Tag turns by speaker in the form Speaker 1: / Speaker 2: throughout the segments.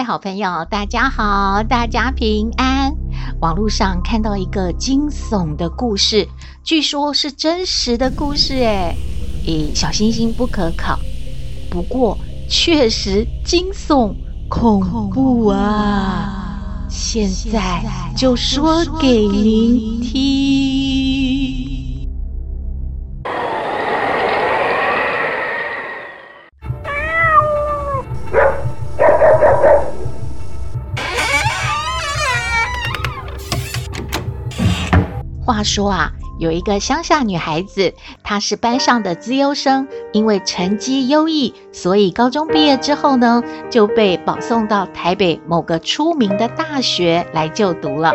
Speaker 1: 位好朋友，大家好，大家平安。网络上看到一个惊悚的故事，据说是真实的故事，诶，诶，小星星不可考。不过确实惊悚恐怖啊！现在就说给您听。他说啊，有一个乡下女孩子，她是班上的资优生，因为成绩优异，所以高中毕业之后呢，就被保送到台北某个出名的大学来就读了。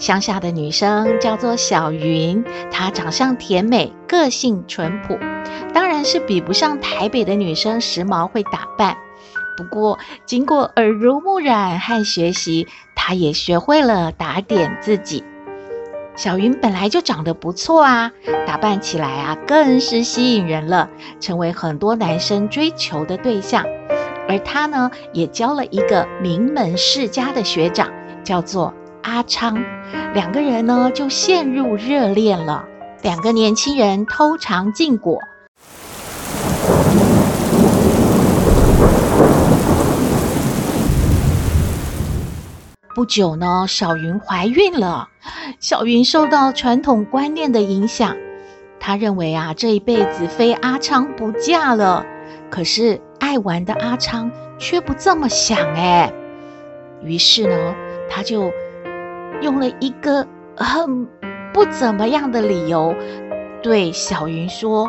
Speaker 1: 乡下的女生叫做小云，她长相甜美，个性淳朴，当然是比不上台北的女生时髦会打扮。不过，经过耳濡目染和学习，她也学会了打点自己。小云本来就长得不错啊，打扮起来啊更是吸引人了，成为很多男生追求的对象。而她呢，也交了一个名门世家的学长，叫做阿昌。两个人呢就陷入热恋了。两个年轻人偷尝禁果。不久呢，小云怀孕了。小云受到传统观念的影响，她认为啊，这一辈子非阿昌不嫁了。可是爱玩的阿昌却不这么想哎。于是呢，他就用了一个很不怎么样的理由，对小云说：“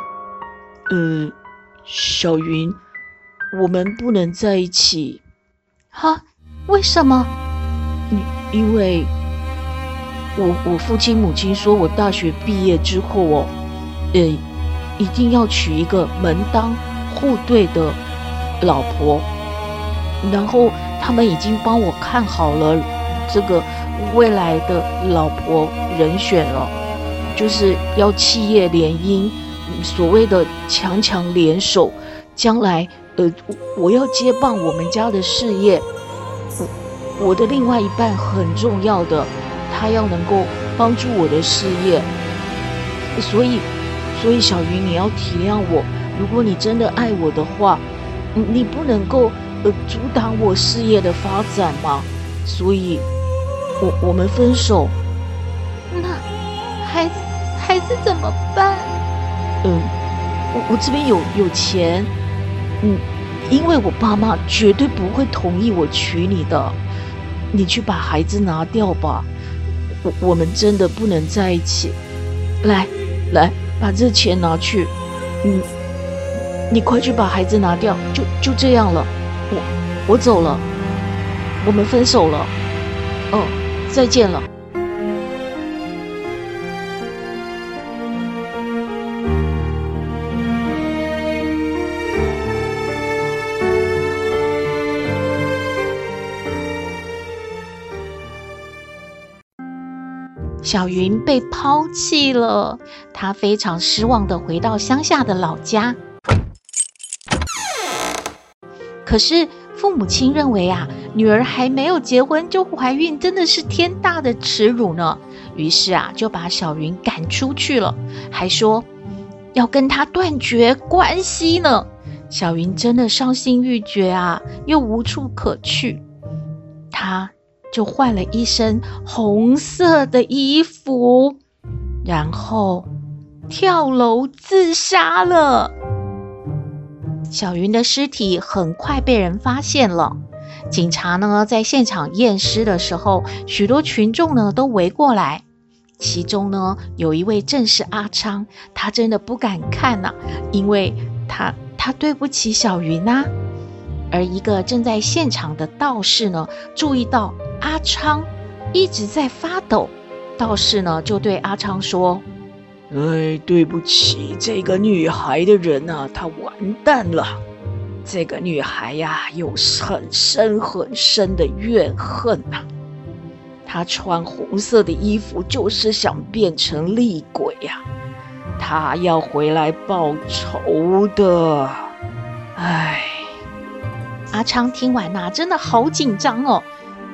Speaker 2: 呃，小云，我们不能在一起。”
Speaker 1: 哈？为什么？
Speaker 2: 因为我我父亲母亲说我大学毕业之后哦，呃，一定要娶一个门当户对的老婆，然后他们已经帮我看好了这个未来的老婆人选了，就是要企业联姻，所谓的强强联手，将来呃我要接棒我们家的事业。我的另外一半很重要的，他要能够帮助我的事业，所以，所以小云你要体谅我，如果你真的爱我的话，你不能够呃阻挡我事业的发展吗？所以，我我们分手。
Speaker 1: 那孩子孩子怎么办？
Speaker 2: 嗯，我我这边有有钱，嗯，因为我爸妈绝对不会同意我娶你的。你去把孩子拿掉吧，我我们真的不能在一起。来，来，把这钱拿去。你，你快去把孩子拿掉，就就这样了。我我走了，我们分手了。哦，再见了。
Speaker 1: 小云被抛弃了，她非常失望地回到乡下的老家。可是父母亲认为啊，女儿还没有结婚就怀孕，真的是天大的耻辱呢。于是啊，就把小云赶出去了，还说要跟她断绝关系呢。小云真的伤心欲绝啊，又无处可去，她。就换了一身红色的衣服，然后跳楼自杀了。小云的尸体很快被人发现了。警察呢，在现场验尸的时候，许多群众呢都围过来。其中呢，有一位正是阿昌，他真的不敢看呐、因为他。他对不起小云啊。而一个正在现场的道士呢，注意到阿昌一直在发抖，道士呢就对阿昌说：“
Speaker 2: 哎，对不起，这个女孩的人啊，她完蛋了。这个女孩呀，有很深很深的怨恨呐。她穿红色的衣服，就是想变成厉鬼呀。她要回来报仇的。哎。”
Speaker 1: 阿昌听完呐、啊，真的好紧张哦。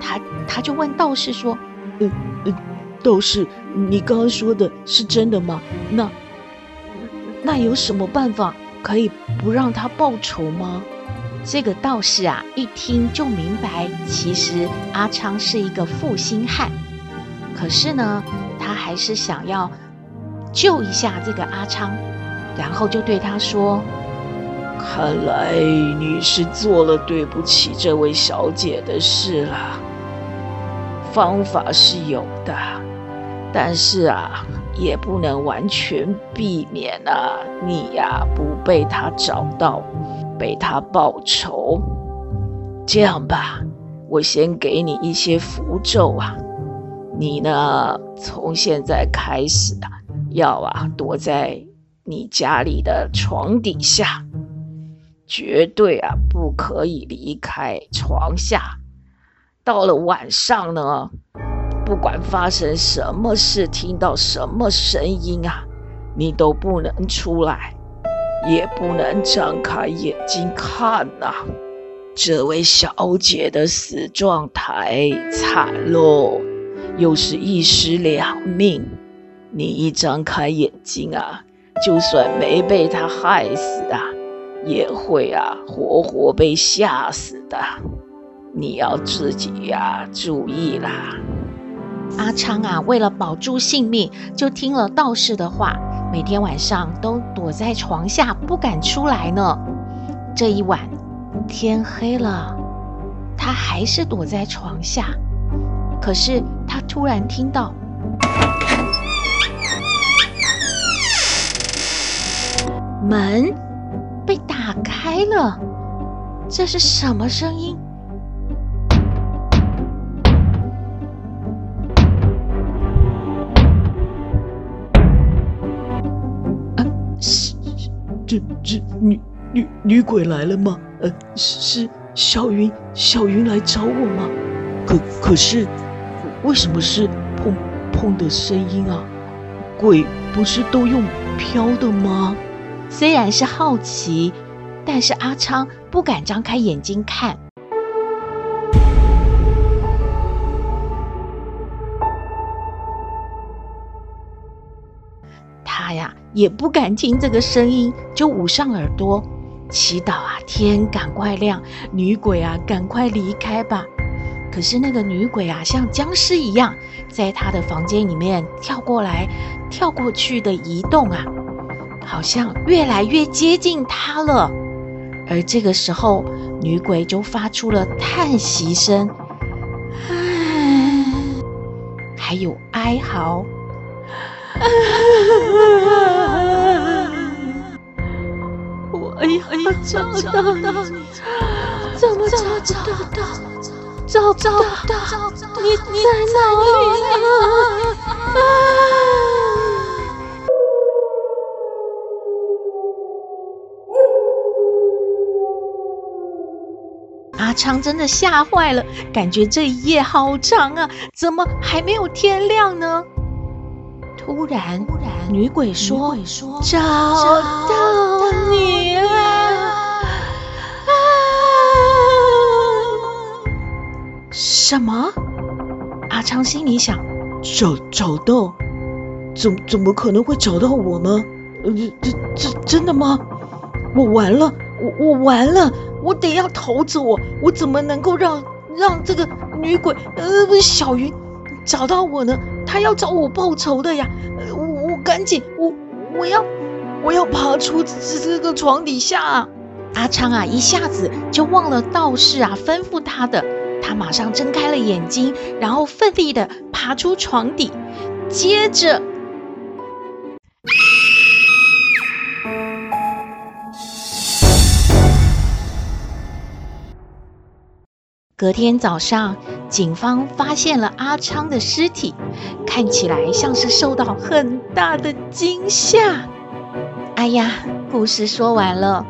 Speaker 1: 他他就问道士说：“
Speaker 2: 嗯嗯，道士，你刚刚说的是真的吗？那那有什么办法可以不让他报仇吗？”
Speaker 1: 这个道士啊，一听就明白，其实阿昌是一个负心汉，可是呢，他还是想要救一下这个阿昌，然后就对他说。
Speaker 2: 看来你是做了对不起这位小姐的事了。方法是有的，但是啊，也不能完全避免啊，你呀不被他找到，被他报仇。这样吧，我先给你一些符咒啊，你呢，从现在开始啊，要啊躲在你家里的床底下。绝对啊，不可以离开床下。到了晚上呢，不管发生什么事，听到什么声音啊，你都不能出来，也不能张开眼睛看呐、这位小姐的死状太惨喽，又是一尸两命。你一张开眼睛啊，就算没被她害死啊。也会啊，活活被吓死的。你要自己呀、注意啦。
Speaker 1: 阿昌啊，为了保住性命，就听了道士的话，每天晚上都躲在床下，不敢出来呢。这一晚，天黑了，他还是躲在床下。可是他突然听到门。被打开了，这是什么声音？
Speaker 2: 这这女女女鬼来了吗？呃，是是小云小云来找我吗？可可是为什么是砰砰的声音啊？鬼不是都用飘的吗？
Speaker 1: 虽然是好奇，但是阿昌不敢张开眼睛看。也不敢听这个声音，就捂上耳朵，祈祷啊天赶快亮，女鬼啊赶快离开吧。可是那个女鬼啊像僵尸一样，在他的房间里面跳过来跳过去的移动啊。好像越来越接近他了，而这个时候，女鬼就发出了叹息声，唉，还有哀嚎，我要找到你，怎么找不到？找到，你在哪里啊？阿昌真的吓坏了，感觉这一夜好长啊，怎么还没有天亮呢？突然，女鬼说：“说找到你什么？阿昌心里想：
Speaker 2: 找找到？怎怎么可能会找到我呢？呃，这这真的吗？我完了！我我完了！我得要逃走我，我怎么能够让让这个女鬼呃不是小云找到我呢？她要找我报仇的呀！我我赶紧我我要我要爬出这这个床底下啊！
Speaker 1: 阿昌啊，一下子就忘了道士啊吩咐他的，他马上睁开了眼睛然后奋力的爬出床底接着隔天早上警方发现了阿昌的尸体看起来像是受到很大的惊吓。哎呀故事说完了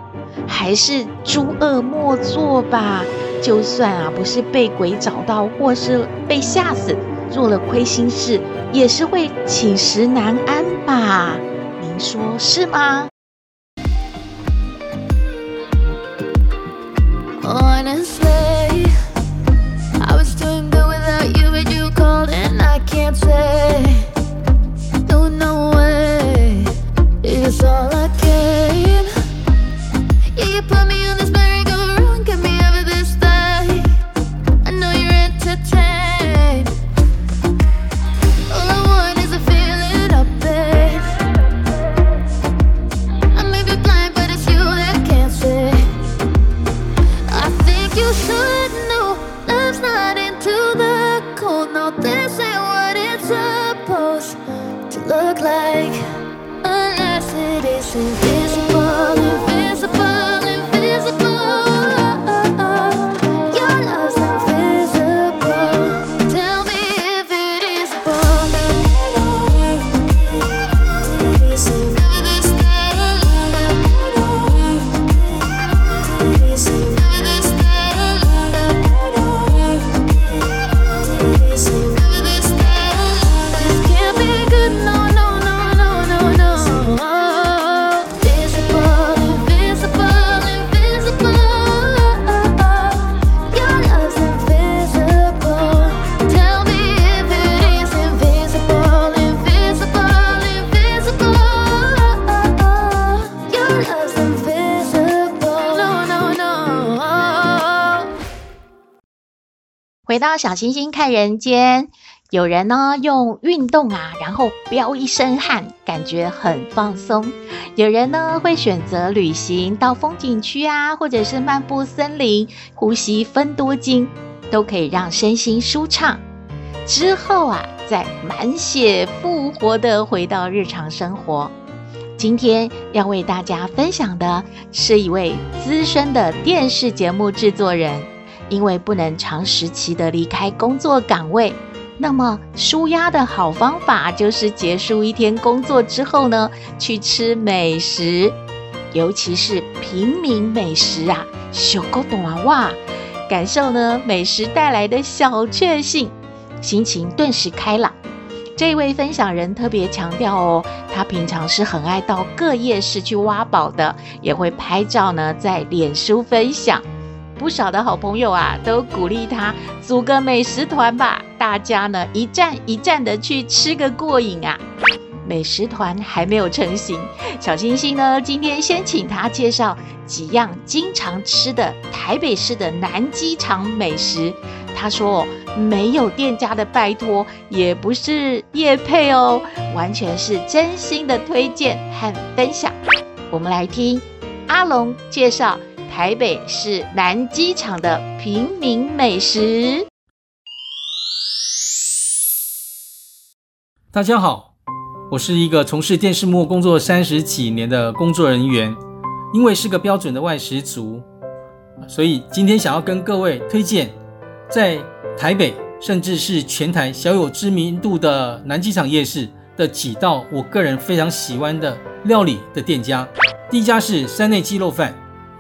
Speaker 1: 还是诸恶莫作吧。就算啊，不是被鬼找到，或是被吓死，做了亏心事，也是会寝食难安吧？您说是吗？到小星星看人间，有人呢用运动啊，然后飙一身汗，感觉很放松；有人呢会选择旅行到风景区啊，或者是漫步森林，呼吸芬多精，都可以让身心舒畅。之后啊，再满血复活的回到日常生活。今天要为大家分享的是一位资深的电视节目制作人。因为不能长时期的离开工作岗位，那么舒压的好方法就是结束一天工作之后呢，去吃美食，尤其是平民美食啊，小狗懂啊哇，感受呢美食带来的小确幸，心情顿时开朗。这位分享人特别强调哦，他平常是很爱到各夜市去挖宝的，也会拍照呢，在脸书分享。不少的好朋友啊，都鼓励他组个美食团吧，大家呢一站一站的去吃个过瘾啊。美食团还没有成型，小星星呢今天先请他介绍几样经常吃的台北市的南机场美食。他说没有店家的拜托，也不是业配哦，完全是真心的推荐和分享。我们来听阿龙介绍。台北市南机场的平民美食。
Speaker 3: 大家好，我是一个从事电视幕工作三十几年的工作人员，因为是个标准的外食族，所以今天想要跟各位推荐在台北甚至是全台小有知名度的南机场夜市的几道我个人非常喜欢的料理的店家。第一家是山内鸡肉饭。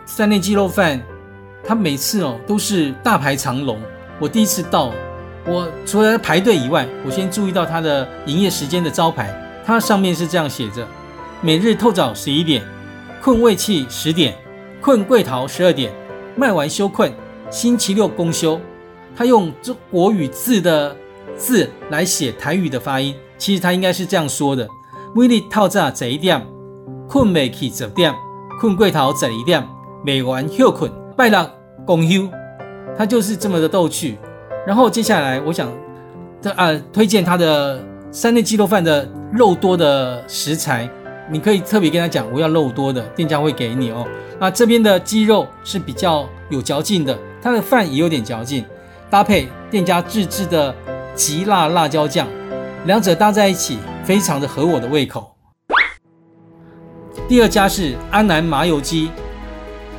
Speaker 3: 三内鸡肉饭，它每次哦都是大排长龙。我第一次到，我除了排队以外，我先注意到它的营业时间的招牌，它上面是这样写着：每日透早十一点，困胃气十点，困桂桃十二点，卖完休困，星期六公休。它用中国语字的字来写台语的发音，其实它应该是这样说的：每日透早十一点，困味气十点，困桂桃十二点。美完休困，拜六公休，它就是这么的逗趣。然后接下来，我想的啊，推荐它的三内鸡肉饭的肉多的食材，你可以特别跟他讲，我要肉多的，店家会给你哦。那这边的鸡肉是比较有嚼劲的，它的饭也有点嚼劲，搭配店家自制的极辣辣椒酱，两者搭在一起，非常的合我的胃口。第二家是安南麻油鸡。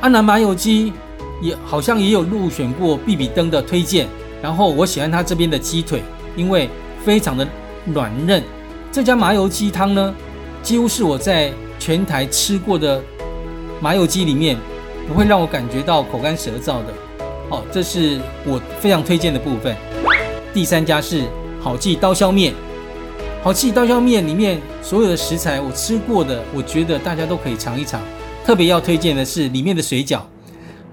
Speaker 3: 安南麻油鸡，也好像也有入选过必比登的推荐。然后我喜欢它这边的鸡腿，因为非常的软嫩。这家麻油鸡汤呢，几乎是我在全台吃过的麻油鸡里面，不会让我感觉到口干舌燥的。哦，这是我非常推荐的部分。第三家是好记刀削面。好记刀削面里面所有的食材我吃过的，我觉得大家都可以尝一尝。特别要推荐的是里面的水饺。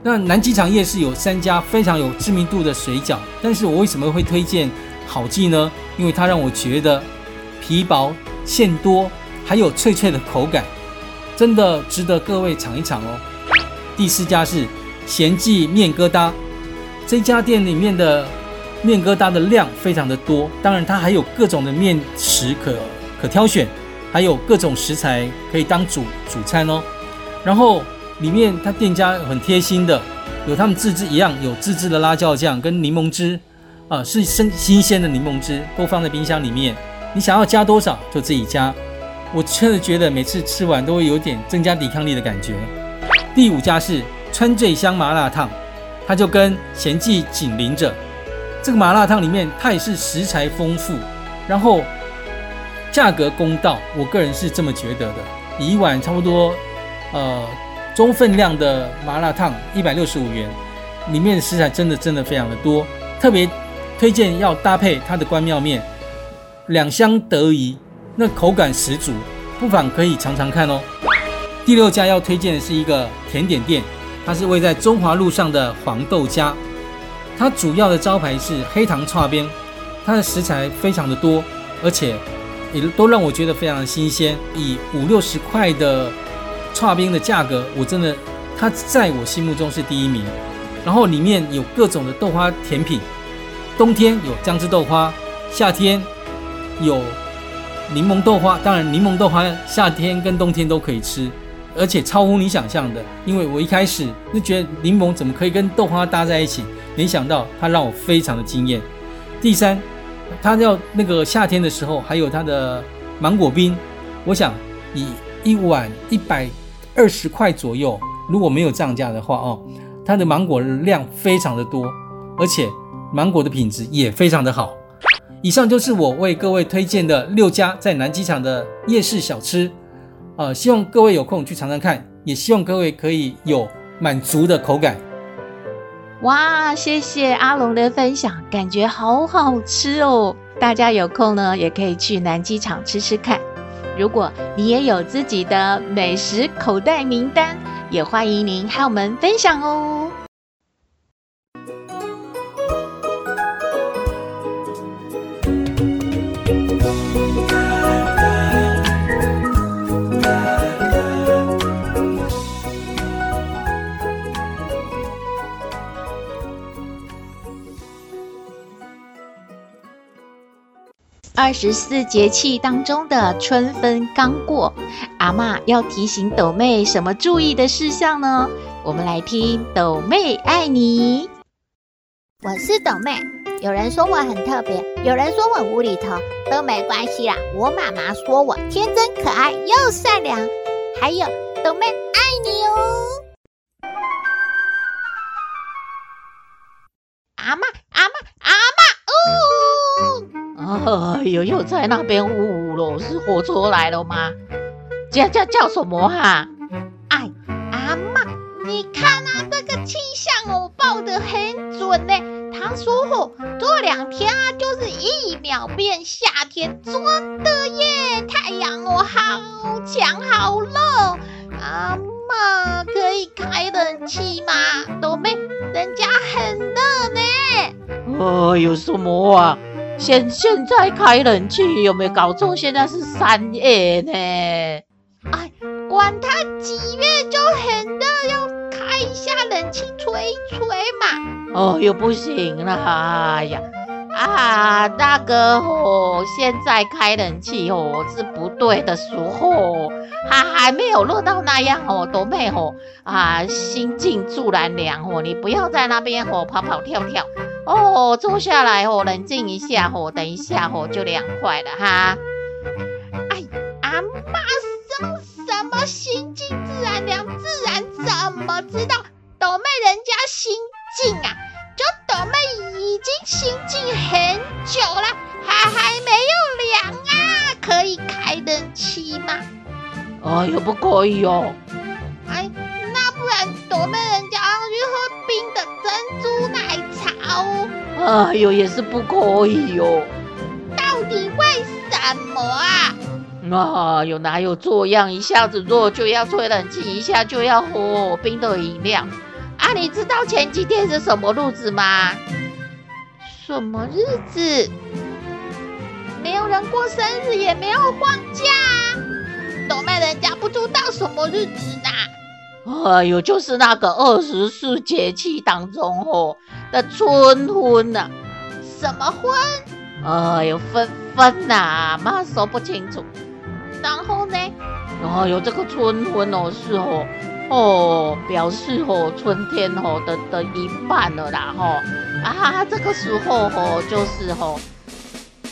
Speaker 3: 那南机场夜市有三家非常有知名度的水饺，但是我为什么会推荐好记呢？因为它让我觉得。皮薄馅多，还有脆脆的口感，真的值得各位尝一尝哦。第四家是贤记面疙瘩，这家店里面的面疙瘩的量非常的多，当然它还有各种的面食可可挑选，还有各种食材可以当主主餐哦。然后里面它店家很贴心的，有他们自制一样有自制的辣椒酱跟柠檬汁，啊、呃，是生新鲜的柠檬汁，都放在冰箱里面。你想要加多少就自己加，我真的觉得每次吃完都会有点增加抵抗力的感觉。第五家是川醉香麻辣烫，它就跟贤记紧邻着。这个麻辣烫里面它也是食材丰富，然后价格公道，我个人是这么觉得的。一碗差不多呃中分量的麻辣烫一百六十五元，里面的食材真的真的非常的多，特别推荐要搭配它的关庙面。两相得宜，那口感十足，不妨可以尝尝看哦。第六家要推荐的是一个甜点店，它是位在中华路上的黄豆家。它主要的招牌是黑糖叉边，它的食材非常的多，而且也都让我觉得非常的新鲜。以五六十块的剉冰的价格，我真的它在我心目中是第一名。然后里面有各种的豆花甜品，冬天有姜汁豆花，夏天。有柠檬豆花，当然柠檬豆花夏天跟冬天都可以吃，而且超乎你想象的。因为我一开始就觉得柠檬怎么可以跟豆花搭在一起，没想到它让我非常的惊艳。第三，它要那个夏天的时候还有它的芒果冰，我想以一碗一百二十块左右，如果没有涨价的话哦，它的芒果量非常的多，而且芒果的品质也非常的好。以上就是我为各位推荐的六家在南机场的夜市小吃，呃，希望各位有空去尝尝看，也希望各位可以有满足的口感。
Speaker 4: 哇，谢谢阿龙的分享，感觉好好吃哦！大家有空呢，也可以去南机场吃吃看。如果你也有自己的美食口袋名单，也欢迎您和我们分享哦。二十四节气当中的春分刚过，阿妈要提醒斗妹什么注意的事项呢？我们来听斗妹爱你。
Speaker 1: 我是斗妹，有人说我很特别，有人说我无厘头，都没关系啦。我妈妈说我天真可爱又善良，还有斗妹爱你哦。阿嬷，阿嬷，阿嬷，哦。
Speaker 5: 哎呦，又在那边呜呜了，是火车来了吗？叫叫叫什么哈？
Speaker 1: 哎，阿妈，你看啊，这个气象哦报的很准呢。他说哦，这两天啊就是一秒变夏天，真的耶！太阳哦好强好热，阿妈可以开冷气吗？斗妹，人家很热呢。
Speaker 5: 哦，有什么啊？现现在开冷气有没有搞错？现在是三月呢。
Speaker 1: 哎，管他几月就很热，要开一下冷气吹一吹嘛。
Speaker 5: 哦，又不行了，哎呀，啊，大哥哦，现在开冷气哦是不对的时候，还还没有热到那样哦，多妹哦，啊，心静自然凉哦，你不要在那边哦跑跑跳跳。哦，坐下来哦，冷静一下哦，等一下哦，就凉快了哈。
Speaker 1: 哎，阿嬷说什么心静自然凉，自然怎么知道？斗斗妹人家心静啊，就斗妹已经心静很久了，还还没有凉啊，可以开冷气吗？
Speaker 5: 哎呦，不可以哦！
Speaker 1: 哎，那不然斗妹
Speaker 5: 哎呦，也是不可以哦。
Speaker 1: 到底为什么啊？
Speaker 5: 啊，有哪有这样？一下子热就要吹冷气，一下就要喝冰的饮料
Speaker 1: 啊！你知道前几天是什么日子吗？什么日子？没有人过生日，也没有放假。都没人家不知道什么日子
Speaker 5: 呢？哎呦，就是那个二十四节气当中哦的春分呐、
Speaker 1: 什么婚？
Speaker 5: 哎呦，分分呐，妈说不清楚。
Speaker 1: 然后呢？
Speaker 5: 哦，有这个春分哦，是哦，哦，表示哦，春天哦的的一半了啦，吼、啊，这个时候哦，就是哦，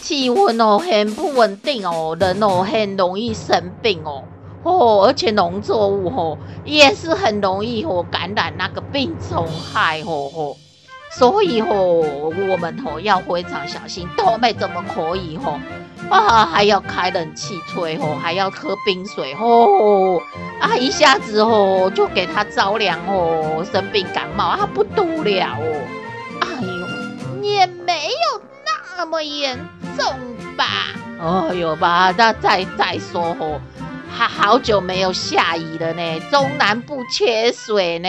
Speaker 5: 气温哦很不稳定哦，人哦很容易生病哦，哦，而且农作物哦也是很容易哦感染那个病虫害哦哦，所以哦，我们哦要非常小心，都没怎么可以哦。啊，还要开冷气吹吼，还要喝冰水吼，啊，一下子吼就给他着凉哦，生病感冒啊，不得了哦，哎呦，
Speaker 1: 也没有那么严重吧？
Speaker 5: 哎呦吧，那再再说吼，还好久没有下雨了呢，中南部缺水呢，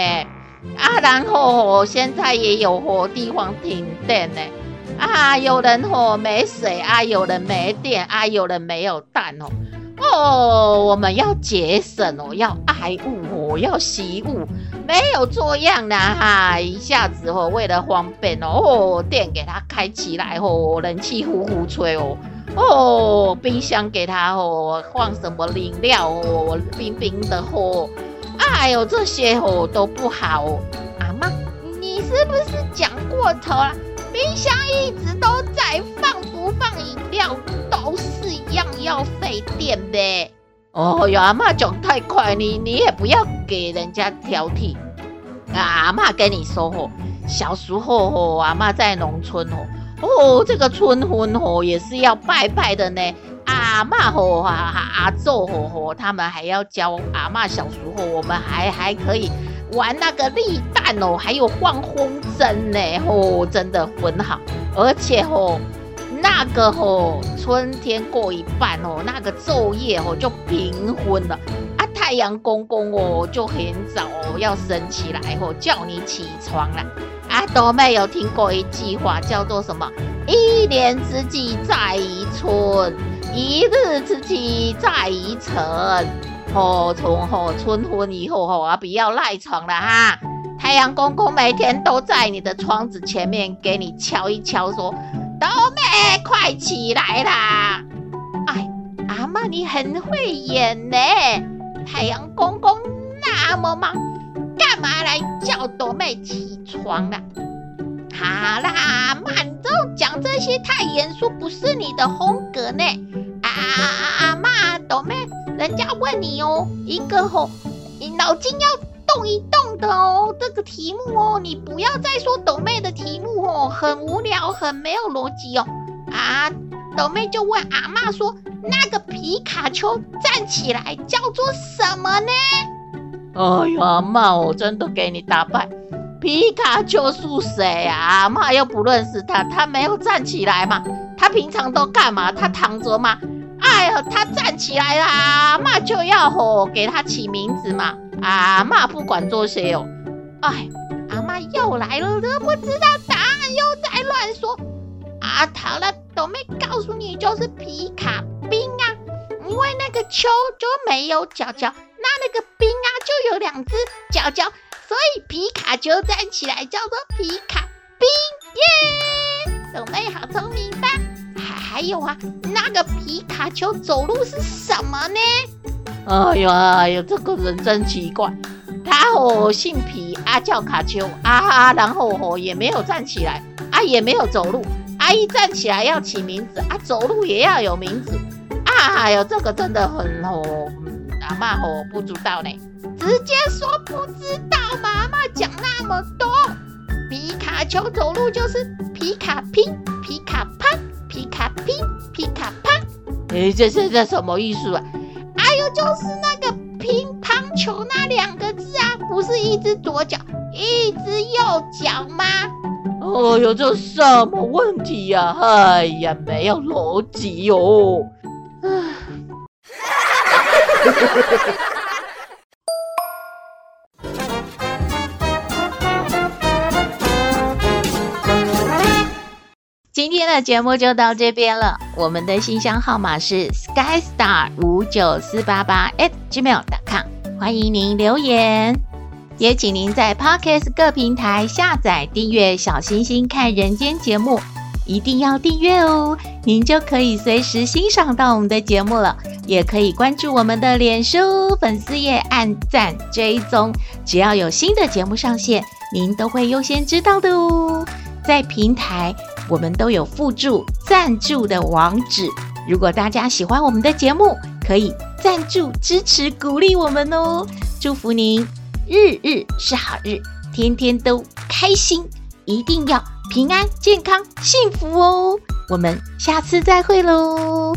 Speaker 5: 啊，然后现在也有火地方停电呢。啊，有人吼没水啊，有人没电啊，有人没有蛋哦。哦，我们要节省哦，要爱物哦，要惜物，没有这样的哈。一下子哦，为了方便哦，电给它开起来哦，冷气呼呼吹哦。哦，冰箱给他哦，放什么饮料哦，冰冰的哦。哎呦，这些哦都不好哦。
Speaker 1: 阿妈，你是不是讲过头了？冰箱一直都在放，不放饮料都是一样要费电的。
Speaker 5: 哦哟，阿妈讲太快，你你也不要给人家挑剔。阿妈跟你说吼，小时候吼，阿妈在农村哦，哦，这个春分吼也是要拜拜的呢。阿嬷吼啊阿祖吼吼，他们还要教阿嬷小时候，我们还还可以。玩那个立蛋哦，还有放风筝呢，哦，真的很好。而且哦，那个哦，春天过一半哦，那个昼夜哦就平分了啊，太阳公公哦就很早哦要升起来哦，叫你起床了啊。都没有听过一句话叫做什么？一年之计在于春，一日之计在于晨。哦，从哦春分以后哦啊，不要赖床了哈！太阳公公每天都在你的窗子前面给你敲一敲，说：“斗妹，快起来啦！”
Speaker 1: 哎，阿嬷你很会演呢。太阳公公那么忙，干嘛来叫斗妹起床了？好啦，阿嬷，你这讲这些太严肃，不是你的风格呢。啊啊啊！阿嬷，斗妹。人家问你哦，一个吼，你脑筋要动一动的哦，这个题目哦，你不要再说斗妹的题目哦，很无聊，很没有逻辑哦。啊，斗妹就问阿妈说，那个皮卡丘站起来叫做什么呢？
Speaker 5: 哎呀，阿嬷，我真的给你打败。皮卡丘是谁啊？阿嬷又不认识他，他没有站起来嘛？他平常都干嘛？他躺着吗？哎呀，他站起来啦，阿嬷就要吼给他起名字嘛。阿嬷不管这些哦。
Speaker 1: 哎，阿嬷又来了，都不知道答案又在乱说。啊，好了，都没告诉你，就是皮卡兵啊，因为那个丘就没有脚脚，那那个兵啊就有两只脚脚，所以皮卡丘站起来叫做皮卡兵耶。小妹好聪明吧？还还有啊，那个皮卡丘走路是什么呢？
Speaker 5: 哎呀哎呀，这个人真奇怪，他哦姓皮啊，叫卡丘啊，然后哦也没有站起来啊，也没有走路，啊一站起来要起名字啊，走路也要有名字啊，哎呦，这个真的很哦，阿嬷哦不知道呢，
Speaker 1: 直接说不知道嘛，阿嬷讲那么
Speaker 5: 么多。皮卡丘走路就是皮卡乒、皮卡啪、皮卡乒、皮卡啪。
Speaker 2: 哎，这是这什么意思啊？
Speaker 5: 还有就是那个乒乓球那两个字啊，不是一只左脚，一只右脚吗？
Speaker 2: 哦哟，这什么问题呀？哎呀，没有逻辑哟。唉。
Speaker 1: 今天的节目就到这边了。我们的信箱号码是 skystar 五九四八八 at gmail.com，欢迎您留言。也请您在 Podcast 各平台下载订阅小星星看人间节目，一定要订阅哦，您就可以随时欣赏到我们的节目了。也可以关注我们的脸书粉丝页，按赞追踪，只要有新的节目上线，您都会优先知道的哦。在平台，我们都有附注赞助的网址，如果大家喜欢我们的节目，可以赞助支持鼓励我们哦。祝福您日日是好日，天天都开心，一定要平安、健康、幸福哦。我们下次再会喽。